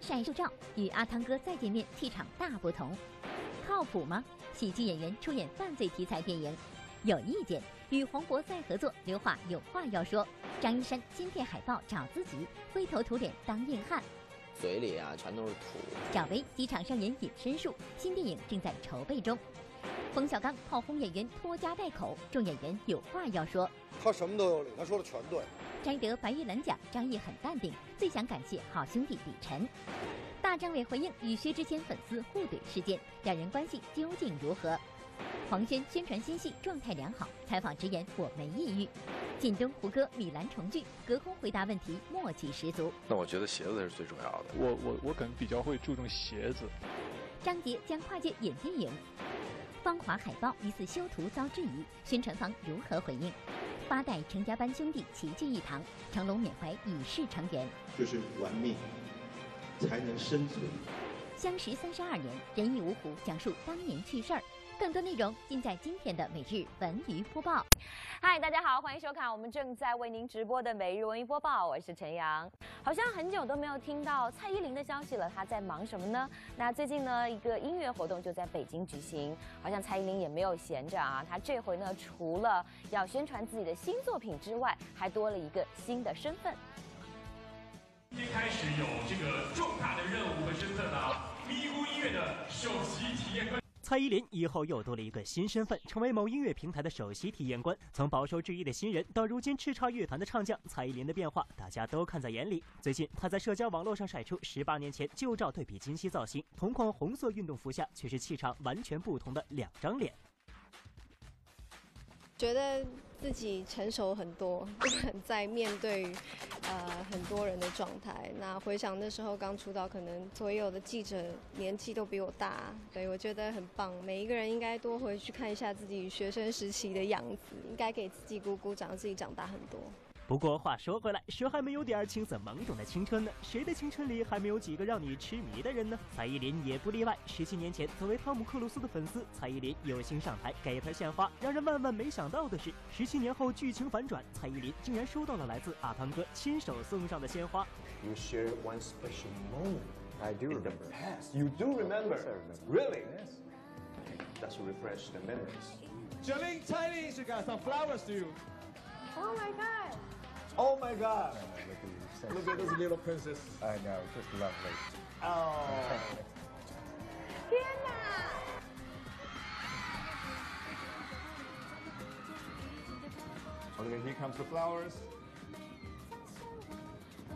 晒旧照，与阿汤哥再见面，气场大不同。靠谱吗？喜剧演员出演犯罪题材电影，有意见。与黄渤再合作，刘华有话要说。张一山新片海报找自己，灰头土脸当硬汉，嘴里啊全都是土。赵薇机场上演隐身术，新电影正在筹备中。冯小刚炮轰演员拖家带口，众演员有话要说。他什么都有理，他说的全对。摘得白玉兰奖，张译很淡定，最想感谢好兄弟李晨。大张伟回应与薛之谦粉丝互怼事件，两人关系究竟如何？黄轩宣传新戏状态良好，采访直言我没抑郁。靳东胡歌米兰重聚，隔空回答问题默契十足。那我觉得鞋子是最重要的。我我我可能比较会注重鞋子。张杰将跨界演电影，芳华海报疑似修图遭质疑，宣传方如何回应？八代成家班兄弟齐聚一堂，成龙缅怀已逝成员。就是玩命。才能生存。相识三十二年，人义芜湖讲述当年趣事儿。更多内容尽在今天的每日文娱播报。嗨，大家好，欢迎收看我们正在为您直播的每日文娱播报，我是陈阳。好像很久都没有听到蔡依林的消息了，她在忙什么呢？那最近呢，一个音乐活动就在北京举行，好像蔡依林也没有闲着啊。她这回呢，除了要宣传自己的新作品之外，还多了一个新的身份。今天开始有这个重大的任务和身份啊！咪咕音乐的首席体验官蔡依林以后又多了一个新身份，成为某音乐平台的首席体验官。从饱受质疑的新人到如今叱咤乐坛的唱将，蔡依林的变化大家都看在眼里。最近，她在社交网络上晒出十八年前旧照对比今昔造型，同款红色运动服下却是气场完全不同的两张脸。觉得自己成熟很多，不敢再面对呃很多人的状态。那回想那时候刚出道，可能所有的记者年纪都比我大，对我觉得很棒。每一个人应该多回去看一下自己学生时期的样子，应该给自己鼓鼓掌，自己长大很多。不过话说回来，谁还没有点青涩懵懂的青春呢？谁的青春里还没有几个让你痴迷的人呢？蔡依林也不例外。十七年前，作为汤姆克鲁斯的粉丝，蔡依林有幸上台给他献花。让人万万没想到的是，十七年后剧情反转，蔡依林竟然收到了来自阿汤哥亲手送上的鲜花。You share one special moment. I do remember. You do remember? Really? Yes. That's refresh the memories. Jolene Chinese, you got some flowers to you. Oh my god. Oh my God! Look at, Look at this little princess. I know, just lovely. Oh. 天哪！Okay, here comes the flowers.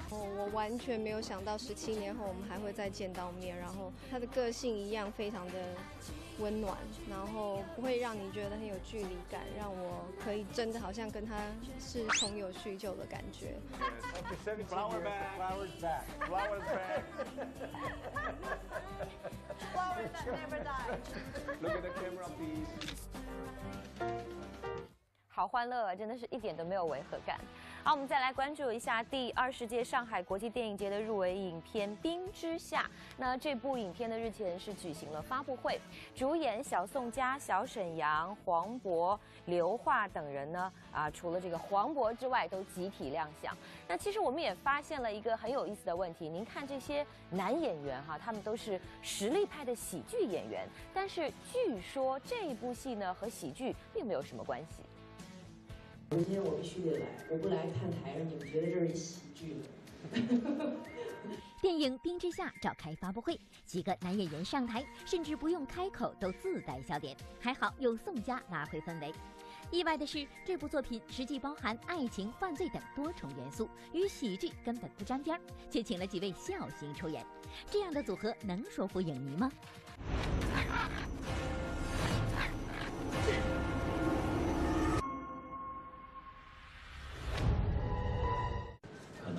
哦，我完全没有想到十七年后我们还会再见到面，然后他的个性一样非常的。 温暖，然后不会让你觉得很有距离感，让我可以真的好像跟他是朋友叙旧的感觉。Flower back, flowers back, flowers back. Flowers that never die. Look at the camera, please. 好欢乐啊，真的是一点都没有违和感。好，我们再来关注一下第二十届上海国际电影节的入围影片《冰之下》。那这部影片的日前是举行了发布会，主演小宋佳、小沈阳、黄渤、刘桦等人呢，啊，除了这个黄渤之外，都集体亮相。那其实我们也发现了一个很有意思的问题，您看这些男演员哈，他们都是实力派的喜剧演员，但是据说这部戏呢和喜剧并没有什么关系。今天我必须得来，我不来看台上，你们觉得这是喜剧吗？电影《冰之下》召开发布会，几个男演员上台，甚至不用开口都自带笑点，还好有宋佳拉回氛围。意外的是，这部作品实际包含爱情、犯罪等多重元素，与喜剧根本不沾边儿，却请了几位笑星出演，这样的组合能说服影迷吗？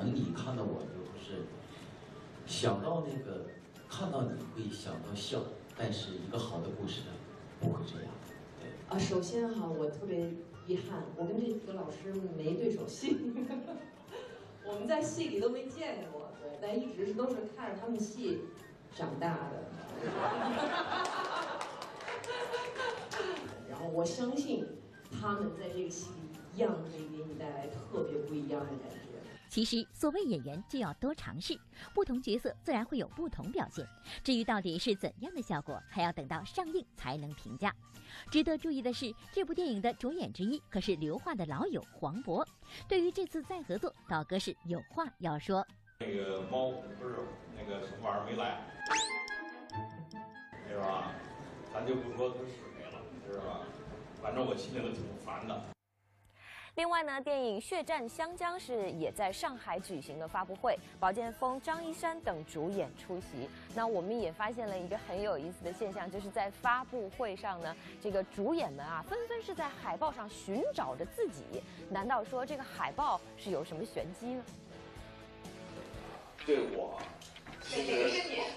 能你看到我就是想到那个看到你会想到笑，但是一个好的故事不会这样。对啊，首先哈，我特别遗憾，我跟这几个老师没对手戏，我们在戏里都没见过，对，但一直是都是看着他们戏长大的。然后我相信他们在这个戏里一样可以给你带来特别不一样的感觉。其实，所谓演员就要多尝试，不同角色自然会有不同表现。至于到底是怎样的效果，还要等到上映才能评价。值得注意的是，这部电影的主演之一可是刘桦的老友黄渤。对于这次再合作，导哥是有话要说。那个猫不是那个什么玩意儿没来，是吧？咱就不说他是谁了，知道吧？反正我心里头挺烦的。另外呢，电影《血战湘江》是也在上海举行了发布会，宝剑锋、张一山等主演出席。那我们也发现了一个很有意思的现象，就是在发布会上呢，这个主演们啊，纷纷是在海报上寻找着自己。难道说这个海报是有什么玄机呢？对我，其实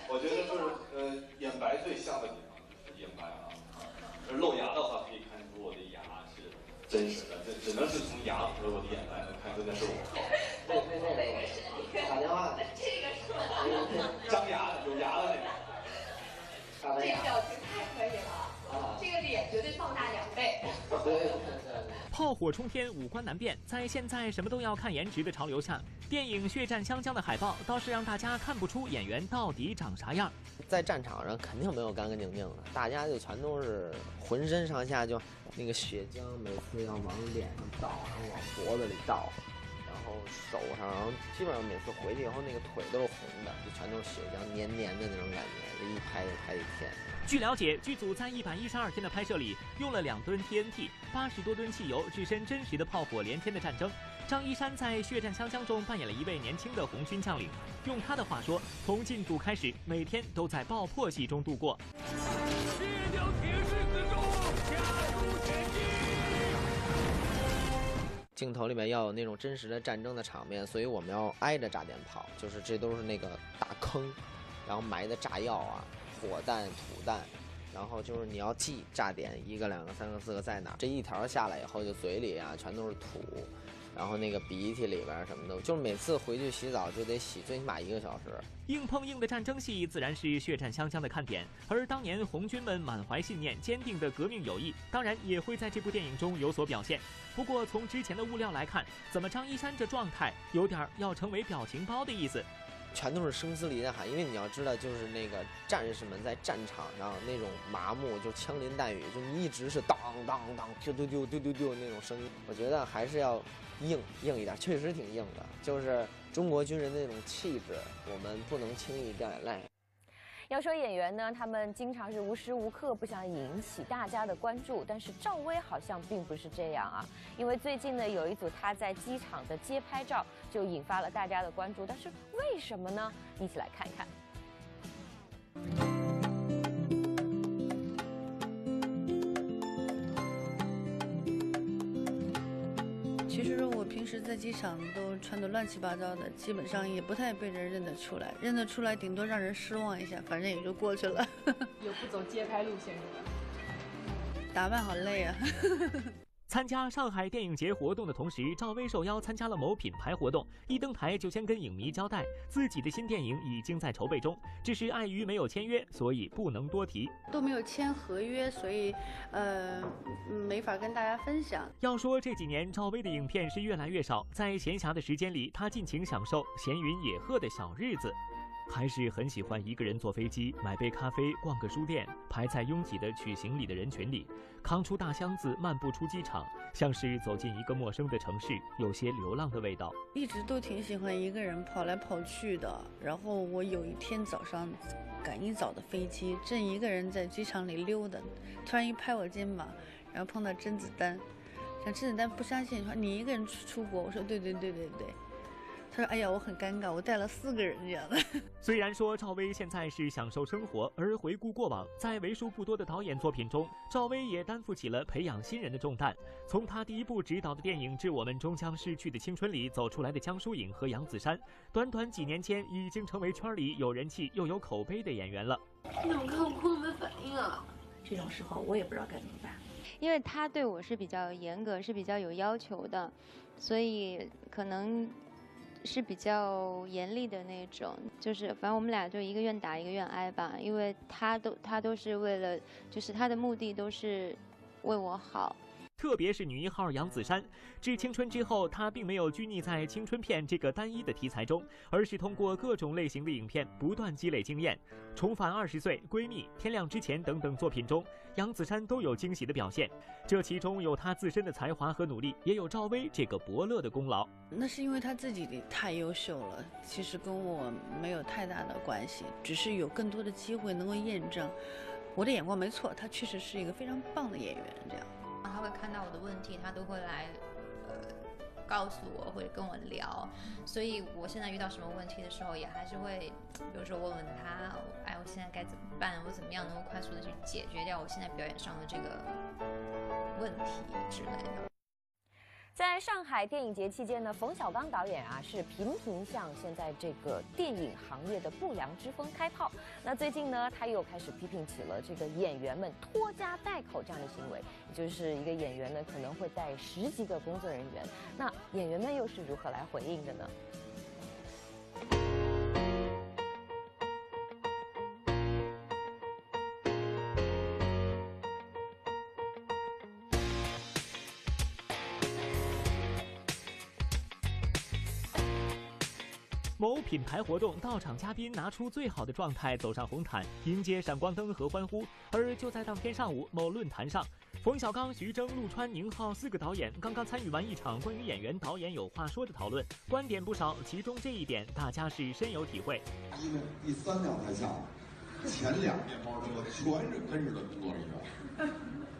我觉得就是呃，眼白最像的地方就是眼白啊。露牙的话，真实的，这只能是从牙和我的眼来能看出那是我。对对对，打电话。这个是吗？张牙的，有牙的那个。这个表情太可以了，这个脸绝对放大两倍。炮火冲天，五官难辨，在现在什么都要看颜值的潮流下，电影《血战湘江》的海报倒是让大家看不出演员到底长啥样。在战场上肯定没有干干净净的，大家就全都是浑身上下就那个血浆，每次要往脸上倒，然后往脖子里倒，然后手上，然后基本上每次回去以后那个腿都是红的，就全都是血浆黏黏的那种感觉，这一拍就拍一天。据了解，剧组在一百一十二天的拍摄里，用了两吨 TNT、八十多吨汽油，置身真实的炮火连天的战争。张一山在《血战湘江》中扮演了一位年轻的红军将领，用他的话说，从进组开始，每天都在爆破戏中度过。镜头里面要有那种真实的战争的场面，所以我们要挨着炸电炮，就是这都是那个大坑，然后埋的炸药啊。火弹、土弹，然后就是你要记炸点，一个、两个、三个、四个在哪？这一条下来以后，就嘴里啊全都是土，然后那个鼻涕里边什么的，就是每次回去洗澡就得洗最起码一个小时。硬碰硬的战争戏自然是血战湘江的看点，而当年红军们满怀信念、坚定的革命友谊，当然也会在这部电影中有所表现。不过从之前的物料来看，怎么张一山这状态有点要成为表情包的意思。全都是声嘶力竭喊，因为你要知道，就是那个战士们在战场上那种麻木，就枪林弹雨，就你一直是当当当，丢丢丢丢丢丢那种声音。我觉得还是要硬硬一点，确实挺硬的，就是中国军人那种气质，我们不能轻易掉眼泪。要说演员呢，他们经常是无时无刻不想引起大家的关注，但是赵薇好像并不是这样啊。因为最近呢，有一组她在机场的街拍照就引发了大家的关注，但是为什么呢？一起来看一看。其实我平时在机场都穿的乱七八糟的，基本上也不太被人认得出来，认得出来顶多让人失望一下，反正也就过去了。有不走街拍路线是吧？打扮好累啊。参加上海电影节活动的同时，赵薇受邀参加了某品牌活动。一登台就先跟影迷交代，自己的新电影已经在筹备中，只是碍于没有签约，所以不能多提。都没有签合约，所以呃没法跟大家分享。要说这几年赵薇的影片是越来越少，在闲暇的时间里，她尽情享受闲云野鹤的小日子。还是很喜欢一个人坐飞机，买杯咖啡，逛个书店，排在拥挤的取行李的人群里，扛出大箱子，漫步出机场，像是走进一个陌生的城市，有些流浪的味道。一直都挺喜欢一个人跑来跑去的。然后我有一天早上赶一早的飞机，正一个人在机场里溜达，突然一拍我肩膀，然后碰到甄子丹，甄子丹不相信，说你一个人出出国？我说对对对对对。他说：“哎呀，我很尴尬，我带了四个人这样的。”虽然说赵薇现在是享受生活，而回顾过往，在为数不多的导演作品中，赵薇也担负起了培养新人的重担。从她第一部执导的电影《致我们终将逝去的青春》里走出来的江疏影和杨子姗，短短几年间已经成为圈里有人气又有口碑的演员了。你怎么看我哭没反应啊？这种时候我也不知道该怎么办，因为他对我是比较严格，是比较有要求的，所以可能。是比较严厉的那种，就是反正我们俩就一个愿打一个愿挨吧，因为他都他都是为了，就是他的目的都是为我好。特别是女一号杨子姗。致青春之后，她并没有拘泥在青春片这个单一的题材中，而是通过各种类型的影片不断积累经验。重返二十岁、闺蜜、天亮之前等等作品中，杨子姗都有惊喜的表现。这其中有她自身的才华和努力，也有赵薇这个伯乐的功劳。那是因为她自己太优秀了，其实跟我没有太大的关系，只是有更多的机会能够验证我的眼光没错，她确实是一个非常棒的演员。这样，他会看到我的问题，他都会来。呃告诉我或者跟我聊，所以我现在遇到什么问题的时候，也还是会，比如说问问他，哎，我现在该怎么办？我怎么样能够快速的去解决掉我现在表演上的这个问题之类的。在上海电影节期间呢，冯小刚导演啊是频频向现在这个电影行业的不良之风开炮。那最近呢，他又开始批评起了这个演员们拖家带口这样的行为，也就是一个演员呢可能会带十几个工作人员。那演员们又是如何来回应的呢？品牌活动到场嘉宾拿出最好的状态走上红毯，迎接闪光灯和欢呼。而就在当天上午，某论坛上，冯小刚、徐峥、陆川、宁浩四个导演刚刚参与完一场关于演员导演有话说的讨论，观点不少。其中这一点大家是深有体会。因为第三辆台下，前两面包车全是跟着的工作人员。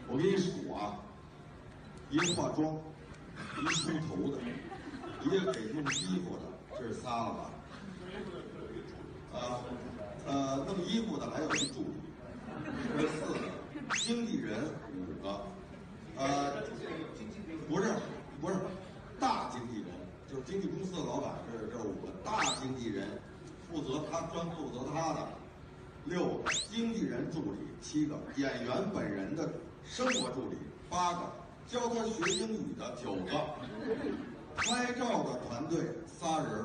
我给你数啊，一个化妆，一个梳头的，一个给用衣服的。这是仨了吧？呃，呃，弄衣服的还有一助理，这四个，经纪人五个，呃，不是不是，大经纪人就是经纪公司的老板，这是这五个大经纪人，负责他专负责他的六个，经纪人助理七个，演员本人的生活助理八个，教他学英语的九个。拍照的团队仨人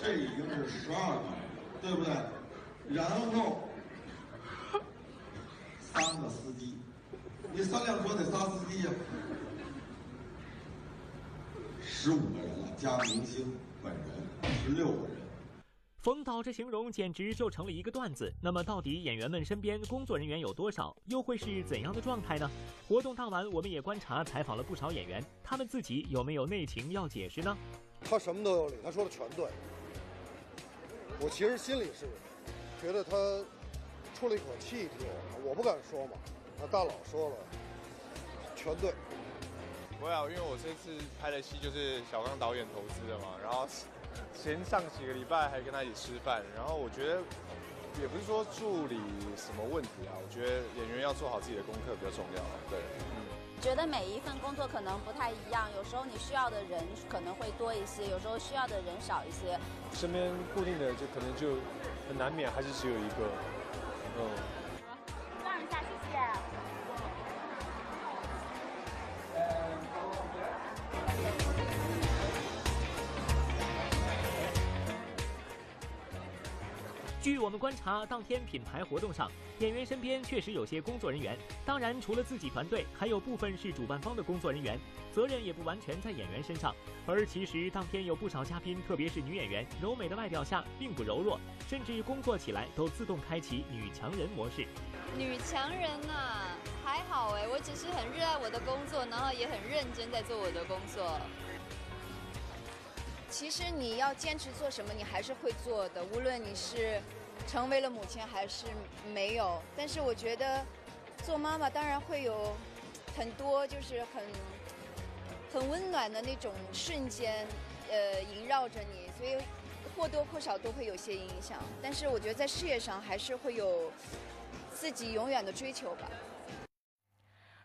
这已经是十二个，对不对？然后三个司机，你三辆车得仨司机呀，十五个人了，加明星本人十六个人。冯导这形容简直就成了一个段子。那么，到底演员们身边工作人员有多少，又会是怎样的状态呢？活动当晚，我们也观察采访了不少演员，他们自己有没有内情要解释呢？他什么都有理，他说的全对。我其实心里是觉得他出了一口气替我，我不敢说嘛。那大佬说了，全对。不会啊，因为我这次拍的戏就是小刚导演投资的嘛，然后。前上几个礼拜还跟他一起吃饭，然后我觉得也不是说助理什么问题啊，我觉得演员要做好自己的功课比较重要。对，嗯。觉得每一份工作可能不太一样，有时候你需要的人可能会多一些，有时候需要的人少一些。身边固定的就可能就很难免还是只有一个，嗯。观察，当天品牌活动上，演员身边确实有些工作人员。当然，除了自己团队，还有部分是主办方的工作人员，责任也不完全在演员身上。而其实当天有不少嘉宾，特别是女演员，柔美的外表下并不柔弱，甚至工作起来都自动开启女强人模式。女强人呐，还好哎，我只是很热爱我的工作，然后也很认真在做我的工作。其实你要坚持做什么，你还是会做的。无论你是成为了母亲还是没有，但是我觉得做妈妈当然会有很多就是很很温暖的那种瞬间，呃，萦绕着你，所以或多或少都会有些影响。但是我觉得在事业上还是会有自己永远的追求吧。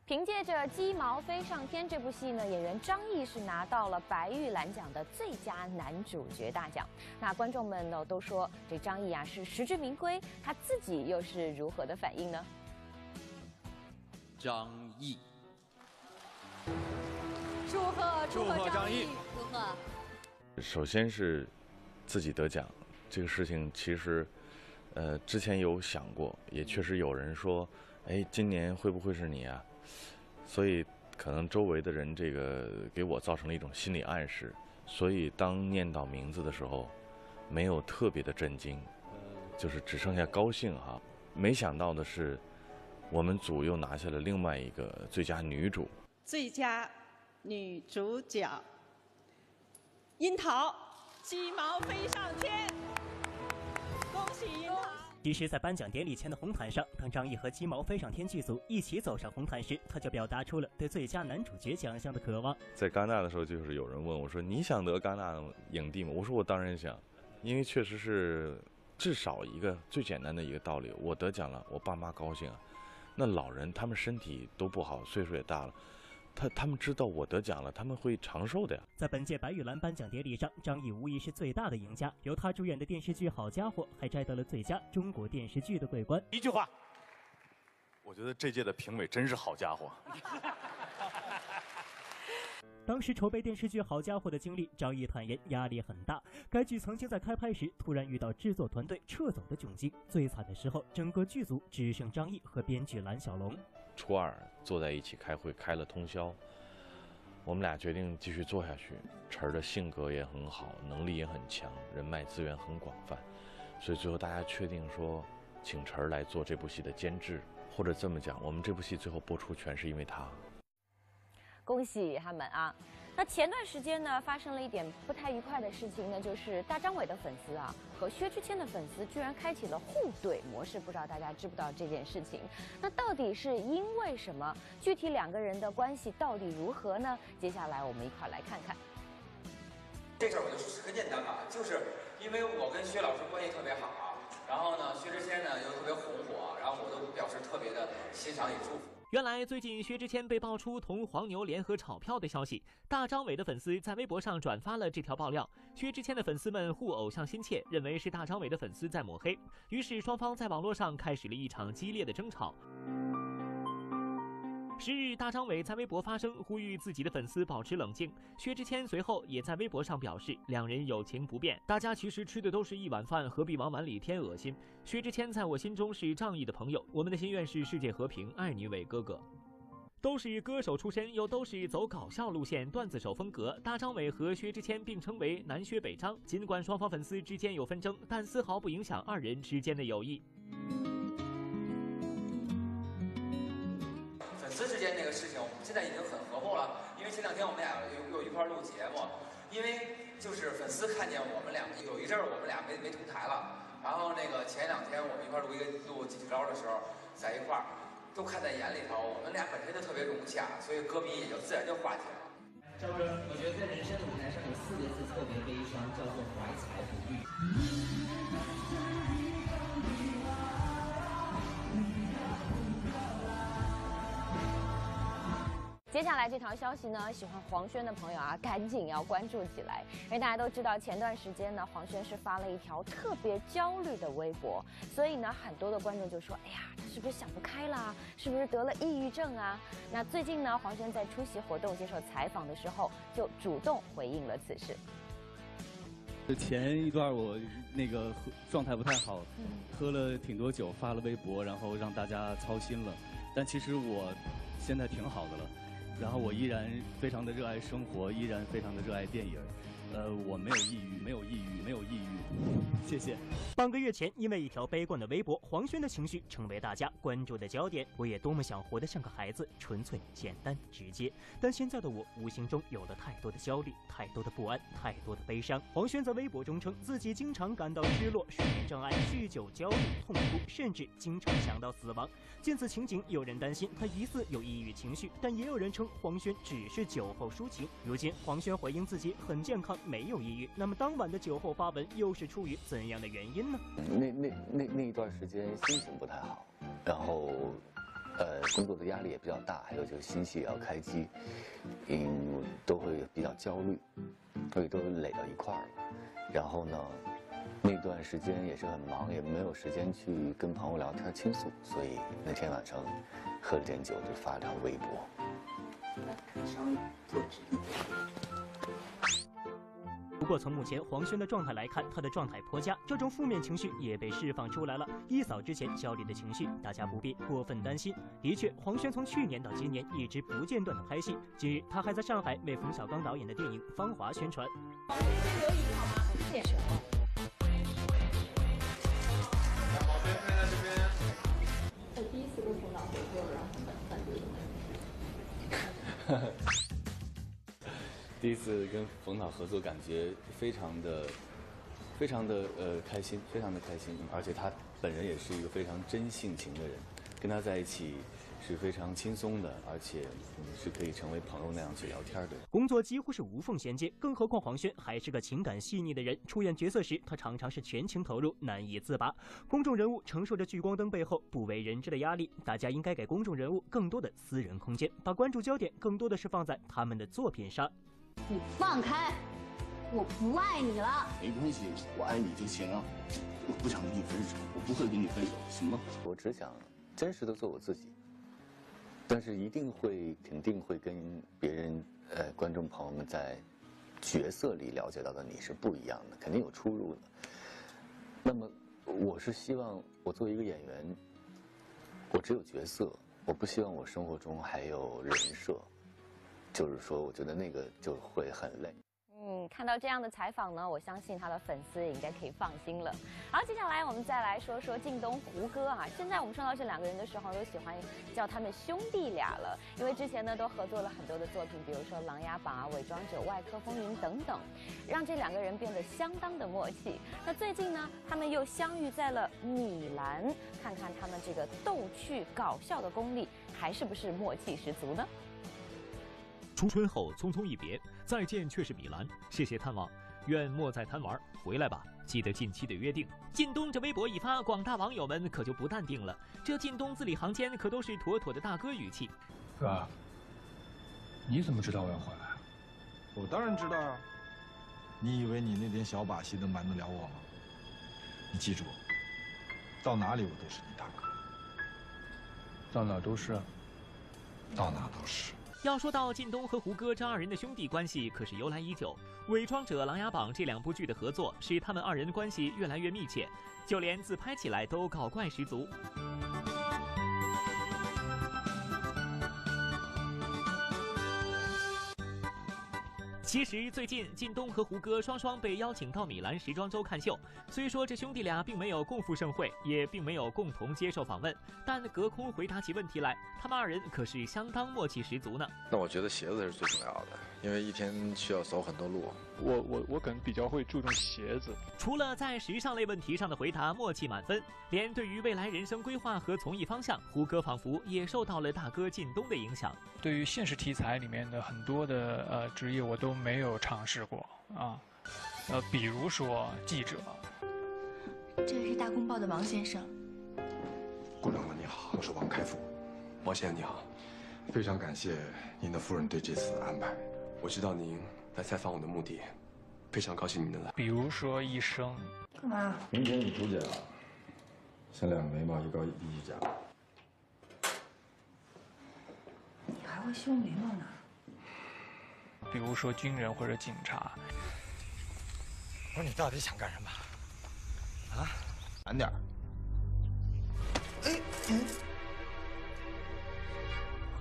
凭借着《鸡毛飞上天》这部戏呢，演员张译是拿到了白玉兰奖的最佳男主角大奖。那观众们呢都说这张译啊是实至名归，他自己又是如何的反应呢？张译，祝贺祝贺张译，祝贺！首先是自己得奖，这个事情其实，呃，之前有想过，也确实有人说，哎，今年会不会是你啊？所以可能周围的人这个给我造成了一种心理暗示，所以当念到名字的时候，没有特别的震惊，就是只剩下高兴哈。没想到的是，我们组又拿下了另外一个最佳女主。最佳女主角，樱桃，鸡毛飞上天，恭喜樱桃！其实，在颁奖典礼前的红毯上，当张译和《鸡毛飞上天》剧组一起走上红毯时，他就表达出了对最佳男主角奖项的渴望。在戛纳的时候，就是有人问我说：“你想得戛纳影帝吗？”我说：“我当然想，因为确实是至少一个最简单的一个道理，我得奖了，我爸妈高兴啊。那老人他们身体都不好，岁数也大了。”他他们知道我得奖了，他们会长寿的呀。在本届白玉兰颁奖典礼上，张译无疑是最大的赢家。由他主演的电视剧《好家伙》还摘得了最佳中国电视剧的桂冠。一句话，我觉得这届的评委真是好家伙。当时筹备电视剧《好家伙》的经历，张译坦言压力很大。该剧曾经在开拍时突然遇到制作团队撤走的窘境，最惨的时候，整个剧组只剩张译和编剧蓝小龙。初二坐在一起开会，开了通宵。我们俩决定继续做下去。晨儿的性格也很好，能力也很强，人脉资源很广泛，所以最后大家确定说，请晨儿来做这部戏的监制，或者这么讲，我们这部戏最后播出全是因为他。恭喜他们啊！那前段时间呢，发生了一点不太愉快的事情呢，就是大张伟的粉丝啊和薛之谦的粉丝居然开启了互怼模式，不知道大家知不知道这件事情？那到底是因为什么？具体两个人的关系到底如何呢？接下来我们一块来看看。这事儿我就说很简单吧，就是因为我跟薛老师关系特别好，然后呢，薛之谦呢又特别红火，然后我都表示特别的欣赏与祝福。原来，最近薛之谦被爆出同黄牛联合炒票的消息，大张伟的粉丝在微博上转发了这条爆料。薛之谦的粉丝们互偶像心切，认为是大张伟的粉丝在抹黑，于是双方在网络上开始了一场激烈的争吵。十日，大张伟在微博发声，呼吁自己的粉丝保持冷静。薛之谦随后也在微博上表示，两人友情不变，大家其实吃的都是一碗饭，何必往碗里添恶心？薛之谦在我心中是仗义的朋友，我们的心愿是世界和平，爱你伟哥哥。都是歌手出身，又都是走搞笑路线、段子手风格，大张伟和薛之谦并称为南薛北张。尽管双方粉丝之间有纷争，但丝毫不影响二人之间的友谊。现在已经很和睦了。因为前两天我们俩又又一块录节目，因为就是粉丝看见我们俩有一阵儿我们俩没没同台了，然后那个前两天我们一块录一个录几招的时候，在一块儿都看在眼里头，我们俩本身就特别融洽，所以歌迷也就自然就化解了。赵哥，我觉得在人生的舞台上有四个字特别悲伤，叫做怀才不遇。接下来这条消息呢，喜欢黄轩的朋友啊，赶紧要关注起来，因为大家都知道，前段时间呢，黄轩是发了一条特别焦虑的微博，所以呢，很多的观众就说，哎呀，他是不是想不开啦？是不是得了抑郁症啊？那最近呢，黄轩在出席活动接受采访的时候，就主动回应了此事。前一段我那个状态不太好，喝了挺多酒，发了微博，然后让大家操心了。但其实我现在挺好的了。然后我依然非常的热爱生活，依然非常的热爱电影。呃，我没有抑郁，没有抑郁，没有抑郁。谢谢。半个月前，因为一条悲观的微博，黄轩的情绪成为大家关注的焦点。我也多么想活得像个孩子，纯粹、简单、直接。但现在的我，无形中有了太多的焦虑，太多的不安，太多的悲伤。黄轩在微博中称，自己经常感到失落、睡眠障碍、酗酒、焦虑、痛苦，甚至经常想到死亡。见此情景，有人担心他疑似有抑郁情绪，但也有人称黄轩只是酒后抒情。如今，黄轩回应自己很健康。没有抑郁，那么当晚的酒后发文又是出于怎样的原因呢？那那那那一段时间心情不太好，然后，呃，工作的压力也比较大，还有就是新戏也要开机，嗯，都会比较焦虑，所以都垒到一块儿了。然后呢，那段时间也是很忙，也没有时间去跟朋友聊天倾诉，所以那天晚上喝了点酒就发了条微博。不过从目前黄轩的状态来看，他的状态颇佳，这种负面情绪也被释放出来了，一扫之前焦虑的情绪，大家不必过分担心。的确，黄轩从去年到今年一直不间断的拍戏，近日他还在上海为冯小刚导演的电影《芳华》宣传。黄轩先留影好吗？谢谢。我第一次跟冯导合作，然后感觉怎么样？第一次跟冯导合作，感觉非常的、非常的呃开心，非常的开心。而且他本人也是一个非常真性情的人，跟他在一起是非常轻松的，而且是可以成为朋友那样去聊天的。工作几乎是无缝衔接，更何况黄轩还是个情感细腻的人，出演角色时他常常是全情投入，难以自拔。公众人物承受着聚光灯背后不为人知的压力，大家应该给公众人物更多的私人空间，把关注焦点更多的是放在他们的作品上。你放开，我不爱你了。没关系，我爱你就行了。我不想跟你分手，我不会跟你分手，行吗？我只想真实的做我自己，但是一定会肯定会跟别人呃观众朋友们在角色里了解到的你是不一样的，肯定有出入的。那么我是希望我作为一个演员，我只有角色，我不希望我生活中还有人设。就是说，我觉得那个就会很累。嗯，看到这样的采访呢，我相信他的粉丝也应该可以放心了。好，接下来我们再来说说靳东、胡歌啊。现在我们说到这两个人的时候，都喜欢叫他们兄弟俩了，因为之前呢都合作了很多的作品，比如说《琅琊榜》啊、《伪装者》、《外科风云》等等，让这两个人变得相当的默契。那最近呢，他们又相遇在了米兰，看看他们这个逗趣搞笑的功力还是不是默契十足呢？初春后匆匆一别，再见却是米兰。谢谢探望，愿莫再贪玩，回来吧。记得近期的约定。靳东这微博一发，广大网友们可就不淡定了。这靳东字里行间可都是妥妥的大哥语气。哥，你怎么知道我要回来？我当然知道啊。你以为你那点小把戏能瞒得了我吗？你记住，到哪里我都是你大哥。到哪都是。到哪都是。要说到靳东和胡歌这二人的兄弟关系，可是由来已久。《伪装者》《琅琊榜》这两部剧的合作，使他们二人关系越来越密切，就连自拍起来都搞怪十足。其实最近，靳东和胡歌双双被邀请到米兰时装周看秀。虽说这兄弟俩并没有共赴盛会，也并没有共同接受访问，但隔空回答起问题来，他们二人可是相当默契十足呢。那我觉得鞋子是最重要的，因为一天需要走很多路。我我我可能比较会注重鞋子。除了在时尚类问题上的回答默契满分，连对于未来人生规划和从艺方向，胡歌仿佛也受到了大哥靳东的影响。对于现实题材里面的很多的呃职业，我都没有尝试过啊，呃，比如说记者。这个是大公报的王先生。顾长官你好，我是王开复。王先生你好，非常感谢您的夫人对这次的安排。我知道您。来采访我的目的，非常高兴您能来。比如说医生，干嘛？明天你出检，先两个眉毛一高一低一假。你还会修眉毛呢？比如说军人或者警察。不是你到底想干什么？啊？晚点。哎，我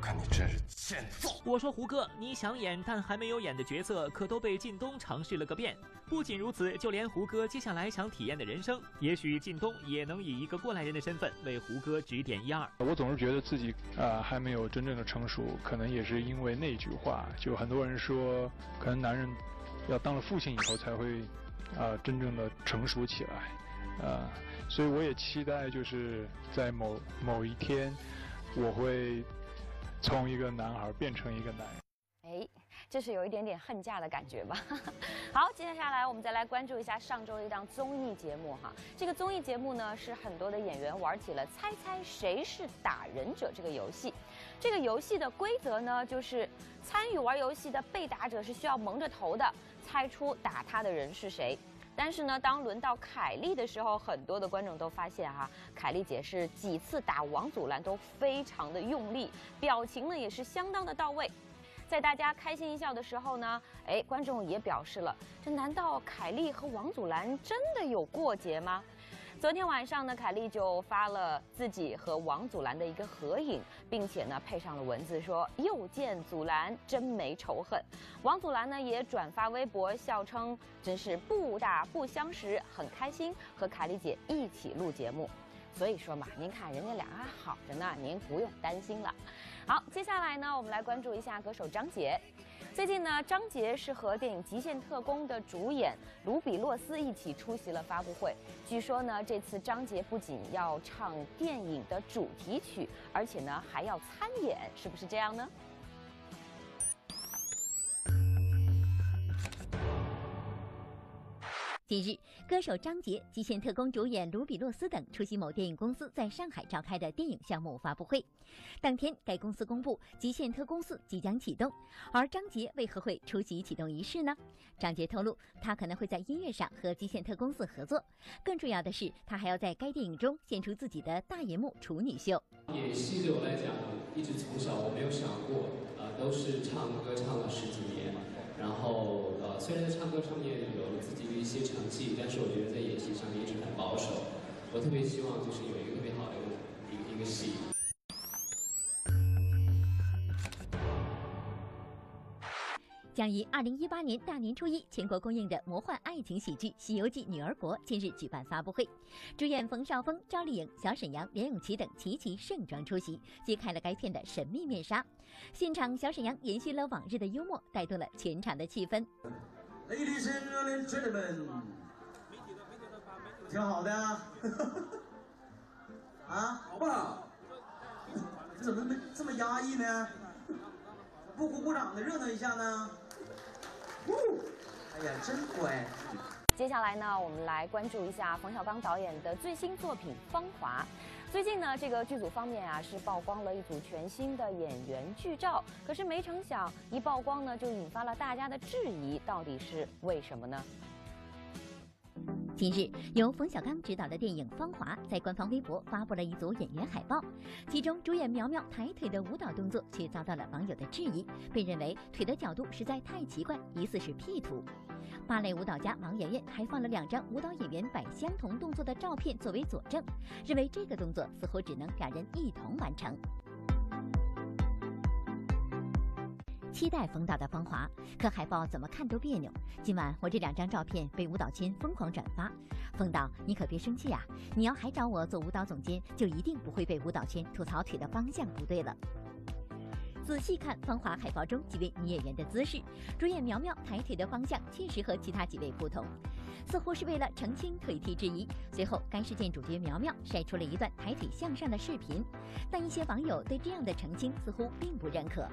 看你真是。我说胡歌，你想演但还没有演的角色，可都被靳东尝试了个遍。不仅如此，就连胡歌接下来想体验的人生，也许靳东也能以一个过来人的身份为胡歌指点一二。我总是觉得自己啊还没有真正的成熟，可能也是因为那句话，就很多人说，可能男人要当了父亲以后才会啊真正的成熟起来，啊，所以我也期待就是在某某一天，我会。从一个男孩变成一个男人，哎，这是有一点点恨嫁的感觉吧？好，接下来我们再来关注一下上周的一档综艺节目哈。这个综艺节目呢，是很多的演员玩起了猜猜谁是打人者这个游戏。这个游戏的规则呢，就是参与玩游戏的被打者是需要蒙着头的，猜出打他的人是谁。但是呢，当轮到凯丽的时候，很多的观众都发现哈，凯丽姐是几次打王祖蓝都非常的用力，表情呢也是相当的到位。在大家开心一笑的时候呢，哎，观众也表示了，这难道凯莉和王祖蓝真的有过节吗？昨天晚上呢，凯莉就发了自己和王祖蓝的一个合影，并且呢配上了文字说：“又见祖蓝，真没仇恨。”王祖蓝呢也转发微博笑称：“真是不打不相识，很开心和凯莉姐一起录节目。”所以说嘛，您看人家俩还好着呢，您不用担心了。好，接下来呢，我们来关注一下歌手张杰。最近呢，张杰是和电影《极限特工》的主演卢比洛斯一起出席了发布会。据说呢，这次张杰不仅要唱电影的主题曲，而且呢还要参演，是不是这样呢？近日，歌手张杰、极限特工主演卢比洛斯等出席某电影公司在上海召开的电影项目发布会。当天，该公司公布《极限特工四》即将启动，而张杰为何会出席启动仪式呢？张杰透露，他可能会在音乐上和《极限特工四》合作，更重要的是，他还要在该电影中献出自己的大银幕处女秀。演戏对我来讲，一直从小我没有想过，呃，都是唱歌唱了十几年，然后呃，虽然在唱歌上面有了自己的一些成绩，但是我觉得在演戏上面一直很保守。我特别希望就是有一个特别好的一个一个戏。将于二零一八年大年初一全国公映的魔幻爱情喜剧《西游记女儿国》近日举办发布会，主演冯绍峰、赵丽颖、小沈阳、连咏琪等齐齐盛装出席，揭开了该片的神秘面纱。现场，小沈阳延续了往日的幽默，带动了全场的气氛。Ladies and gentlemen，挺好的 啊，啊，好不好？这怎么没这么压抑呢？不鼓鼓掌的热闹一下呢？哎呀，真乖！接下来呢，我们来关注一下冯小刚导演的最新作品《芳华》。最近呢，这个剧组方面啊是曝光了一组全新的演员剧照，可是没成想一曝光呢，就引发了大家的质疑，到底是为什么呢？近日，由冯小刚执导的电影《芳华》在官方微博发布了一组演员海报，其中主演苗苗抬腿的舞蹈动作却遭到了网友的质疑，被认为腿的角度实在太奇怪，疑似是 P 图。芭蕾舞蹈家王媛媛还放了两张舞蹈演员摆相同动作的照片作为佐证，认为这个动作似乎只能两人一同完成。期待冯导的《芳华》，可海报怎么看都别扭。今晚我这两张照片被舞蹈圈疯狂转发，冯导你可别生气啊！你要还找我做舞蹈总监，就一定不会被舞蹈圈吐槽腿的方向不对了。仔细看《芳华》海报中几位女演员的姿势，主演苗苗抬腿的方向确实和其他几位不同，似乎是为了澄清腿踢之疑。随后，该事件主角苗苗晒出了一段抬腿向上的视频，但一些网友对这样的澄清似乎并不认可。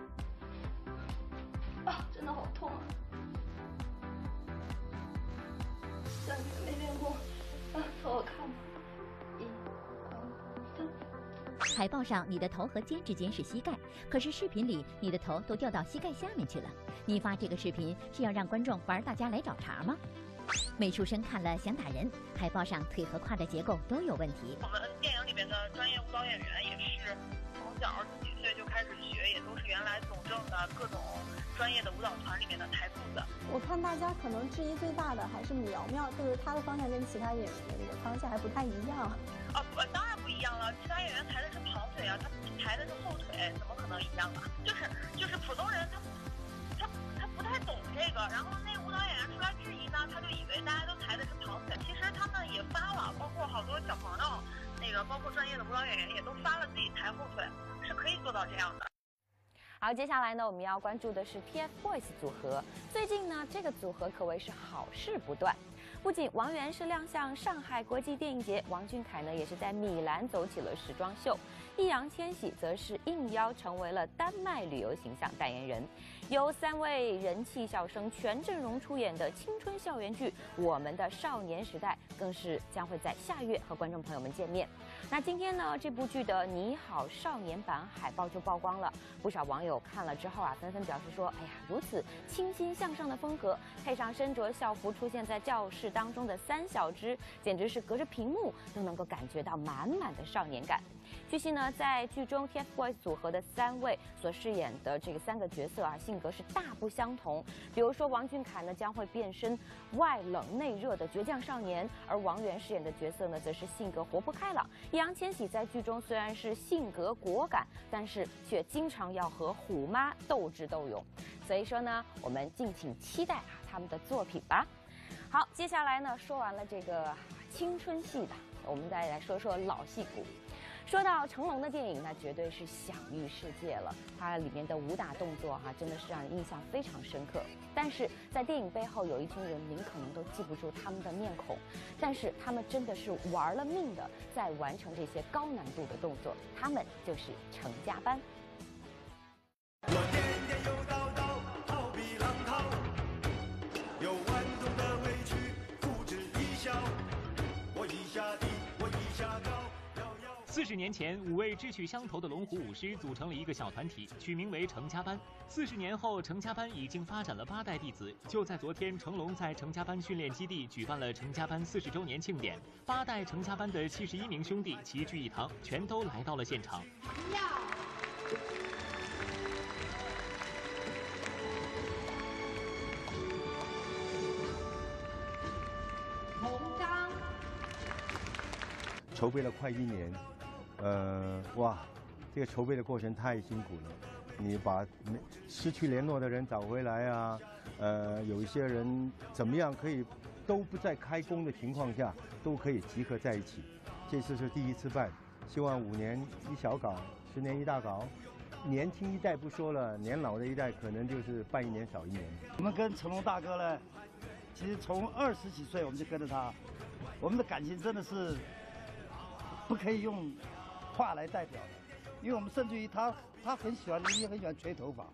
啊，真的好痛啊！两天没练过，啊，给我看。一、二、三。海报上你的头和肩之间是膝盖，可是视频里你的头都掉到膝盖下面去了。你发这个视频是要让观众玩大家来找茬吗？美术生看了想打人。海报上腿和胯的结构都有问题。我们电影里面的专业舞蹈演员也是从小几岁就开始学，也都是原来总政的各种。专业的舞蹈团里面的台步子，我看大家可能质疑最大的还是苗苗，就是她的方向跟其他演员的这个方向还不太一样。啊，不，当然不一样了，其他演员抬的是旁腿啊，他抬的是后腿，怎么可能一样啊？就是就是普通人他他他不太懂这个，然后那舞蹈演员出来质疑呢，他就以为大家都抬的是旁腿，其实他们也发了，包括好多小朋友，那个包括专业的舞蹈演员也都发了自己抬后腿，是可以做到这样的。好，接下来呢，我们要关注的是 TFBOYS 组合。最近呢，这个组合可谓是好事不断。不仅王源是亮相上海国际电影节，王俊凯呢也是在米兰走起了时装秀，易烊千玺则是应邀成为了丹麦旅游形象代言人。由三位人气小生全阵容出演的青春校园剧《我们的少年时代》，更是将会在下月和观众朋友们见面。那今天呢，这部剧的《你好少年版》海报就曝光了，不少网友看了之后啊，纷纷表示说：“哎呀，如此清新向上的风格，配上身着校服出现在教室当中的三小只，简直是隔着屏幕都能够感觉到满满的少年感。”据悉呢，在剧中 TFBOYS 组合的三位所饰演的这个三个角色啊，性格是大不相同。比如说王俊凯呢，将会变身外冷内热的倔强少年，而王源饰演的角色呢，则是性格活泼开朗。易烊千玺在剧中虽然是性格果敢，但是却经常要和虎妈斗智斗勇。所以说呢，我们敬请期待啊他们的作品吧。好，接下来呢，说完了这个青春戏的，我们再来说说老戏骨。说到成龙的电影，那绝对是享誉世界了。它里面的武打动作哈，真的是让人印象非常深刻。但是在电影背后，有一群人，您可能都记不住他们的面孔，但是他们真的是玩了命的在完成这些高难度的动作。他们就是成家班。四十年前，五位志趣相投的龙虎舞狮组成了一个小团体，取名为成家班。四十年后，成家班已经发展了八代弟子。就在昨天，成龙在成家班训练基地举办了成家班四十周年庆典，八代成家班的七十一名兄弟齐聚一堂，全都来到了现场。筹备了快一年。呃，哇，这个筹备的过程太辛苦了。你把失去联络的人找回来啊，呃，有一些人怎么样可以都不在开工的情况下都可以集合在一起。这次是第一次办，希望五年一小搞，十年一大搞。年轻一代不说了，年老的一代可能就是办一年少一年。我们跟成龙大哥呢，其实从二十几岁我们就跟着他，我们的感情真的是不可以用。话来代表的，因为我们甚至于他他很喜欢，也很喜欢吹头发。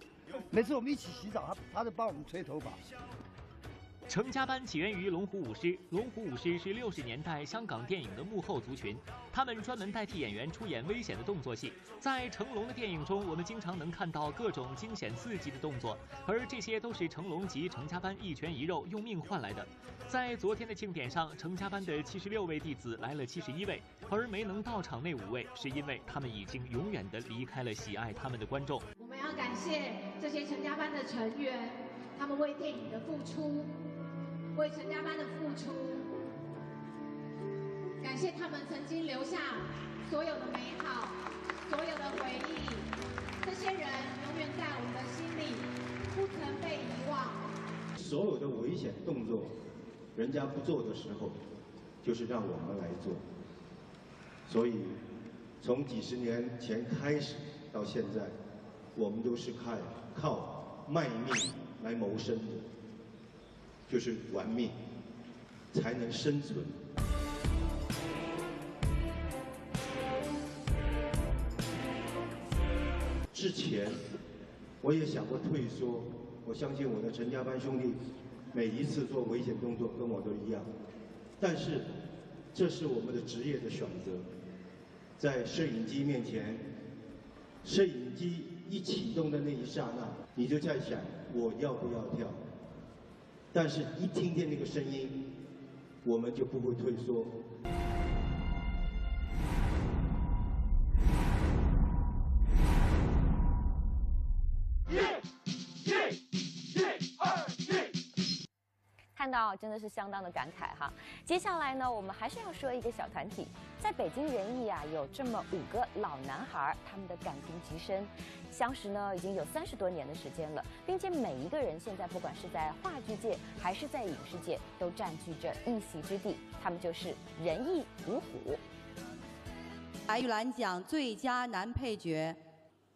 每次我们一起洗澡，他他就帮我们吹头发。成家班起源于龙虎舞狮，龙虎舞狮是六十年代香港电影的幕后族群，他们专门代替演员出演危险的动作戏。在成龙的电影中，我们经常能看到各种惊险刺激的动作，而这些都是成龙及成家班一拳一肉用命换来的。在昨天的庆典上，成家班的七十六位弟子来了七十一位，而没能到场那五位，是因为他们已经永远的离开了喜爱他们的观众。我们要感谢这些成家班的成员，他们为电影的付出。为陈家班的付出，感谢他们曾经留下所有的美好，所有的回忆。这些人永远在我们的心里，不曾被遗忘。所有的危险动作，人家不做的时候，就是让我们来做。所以，从几十年前开始到现在，我们都是靠靠卖命来谋生的。就是玩命才能生存。之前我也想过退缩，我相信我的陈家班兄弟每一次做危险动作跟我都一样，但是这是我们的职业的选择，在摄影机面前，摄影机一启动的那一刹那，你就在想我要不要跳。但是，一听见那个声音，我们就不会退缩。到真的是相当的感慨哈。接下来呢，我们还是要说一个小团体，在北京人艺啊，有这么五个老男孩，他们的感情极深，相识呢已经有三十多年的时间了，并且每一个人现在不管是在话剧界还是在影视界，都占据着一席之地。他们就是仁义五虎。白玉兰奖最佳男配角，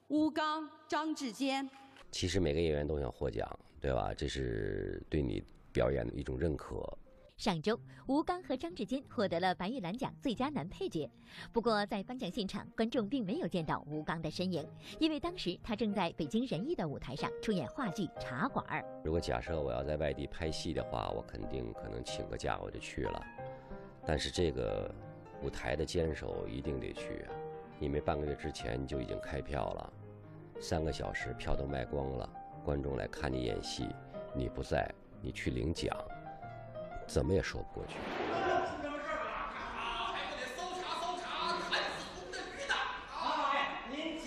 吴刚、张志坚。其实每个演员都想获奖，对吧？这是对你。表演的一种认可。上周，吴刚和张志坚获得了白玉兰奖最佳男配角。不过，在颁奖现场，观众并没有见到吴刚的身影，因为当时他正在北京人艺的舞台上出演话剧《茶馆》。如果假设我要在外地拍戏的话，我肯定可能请个假我就去了。但是这个舞台的坚守一定得去啊，因为半个月之前就已经开票了，三个小时票都卖光了，观众来看你演戏，你不在。你去领奖怎么也说不过去。啊还不得搜查搜查的您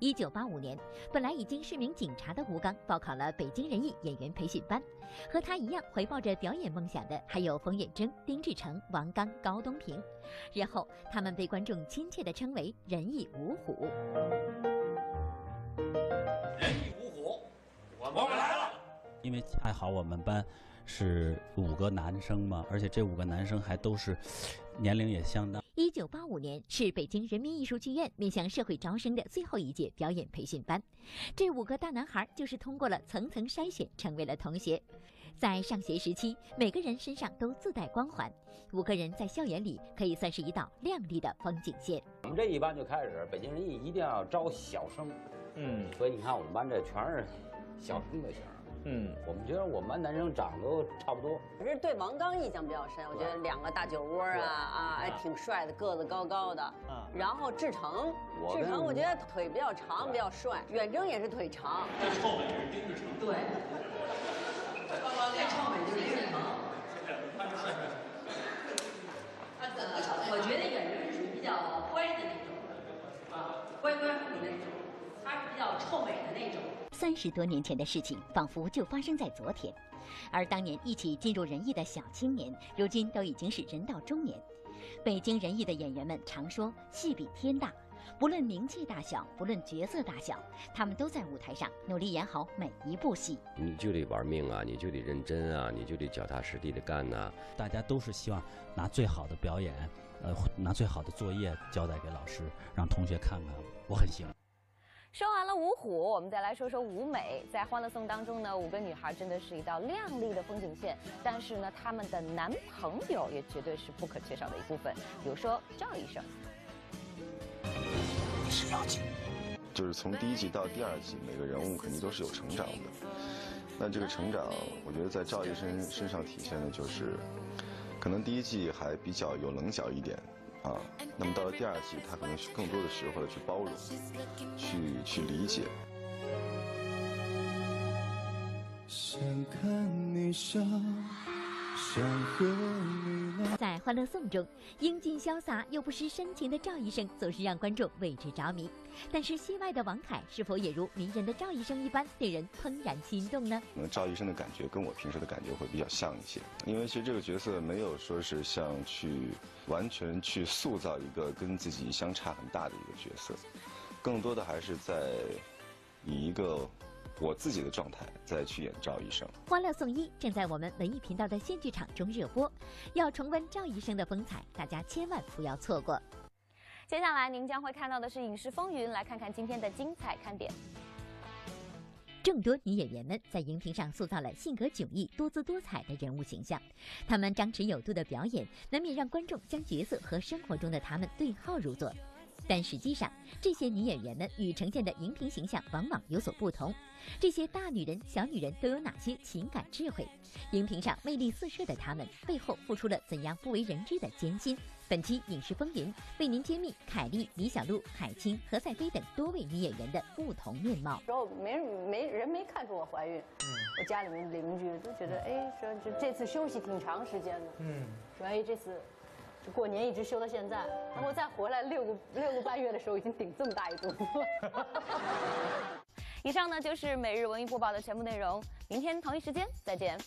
一九八五年本来已经是名警察的吴刚报考了北京人艺演员培训班和他一样怀抱着表演梦想的还有冯远征丁志成王刚高东平日后他们被观众亲切地称为人艺五虎因为还好我们班是五个男生嘛，而且这五个男生还都是年龄也相当。一九八五年是北京人民艺术剧院面向社会招生的最后一届表演培训班，这五个大男孩就是通过了层层筛选，成为了同学。在上学时期，每个人身上都自带光环，五个人在校园里可以算是一道亮丽的风景线。我们这一班就开始，北京人艺一定要招小生，嗯，所以你看我们班这全是小生的型。嗯，我们觉得我们班男生长得都差不多。我是对王刚印象比较深，我觉得两个大酒窝啊啊，还挺帅的，个子高高的。啊，然后志成，志成我觉得腿比较长，比较帅。远征也是腿长。最臭美是丁志成。对。最臭美就是丁志成。我觉得远征是属于比较乖的那种，啊，乖乖虎那种。他是比较臭美的那种。三十多年前的事情，仿佛就发生在昨天，而当年一起进入人艺的小青年，如今都已经是人到中年。北京人艺的演员们常说“戏比天大”，不论名气大小，不论角色大小，他们都在舞台上努力演好每一部戏。你就得玩命啊，你就得认真啊，你就得脚踏实地的干呐。大家都是希望拿最好的表演，呃，拿最好的作业交代给老师，让同学看看，我很幸运。说完了五虎，我们再来说说五美。在《欢乐颂》当中呢，五个女孩真的是一道亮丽的风景线。但是呢，她们的男朋友也绝对是不可缺少的一部分。比如说赵医生，你是妖精。就是从第一季到第二季，每个人物肯定都是有成长的。那这个成长，我觉得在赵医生身上体现的就是，可能第一季还比较有棱角一点。啊，那么到了第二季，他可能更多的学会了去包容，去去理解。想看你笑。在《欢乐颂》中，英俊潇洒又不失深情的赵医生总是让观众为之着迷。但是戏外的王凯是否也如迷人的赵医生一般令人怦然心动呢？可能赵医生的感觉跟我平时的感觉会比较像一些，因为其实这个角色没有说是像去完全去塑造一个跟自己相差很大的一个角色，更多的还是在以一个。我自己的状态再去演赵医生，《欢乐颂一》正在我们文艺频道的新剧场中热播，要重温赵医生的风采，大家千万不要错过。接下来您将会看到的是《影视风云》，来看看今天的精彩看点。众多女演员们在荧屏上塑造了性格迥异、多姿多彩的人物形象，她们张弛有度的表演，难免让观众将角色和生活中的她们对号入座。但实际上，这些女演员们与呈现的荧屏形象往往有所不同。这些大女人、小女人都有哪些情感智慧？荧屏上魅力四射的她们，背后付出了怎样不为人知的艰辛？本期《影视风云》为您揭秘凯莉、李小璐、海清、何赛飞等多位女演员的不同面貌。然后没人没人没看出我怀孕，我家里面邻居都觉得，哎，说这这次休息挺长时间的，嗯，说哎这次。过年一直休到现在，然后再回来六个六个半月的时候，已经顶这么大一肚子了。以上呢就是每日文艺播报的全部内容，明天同一时间再见。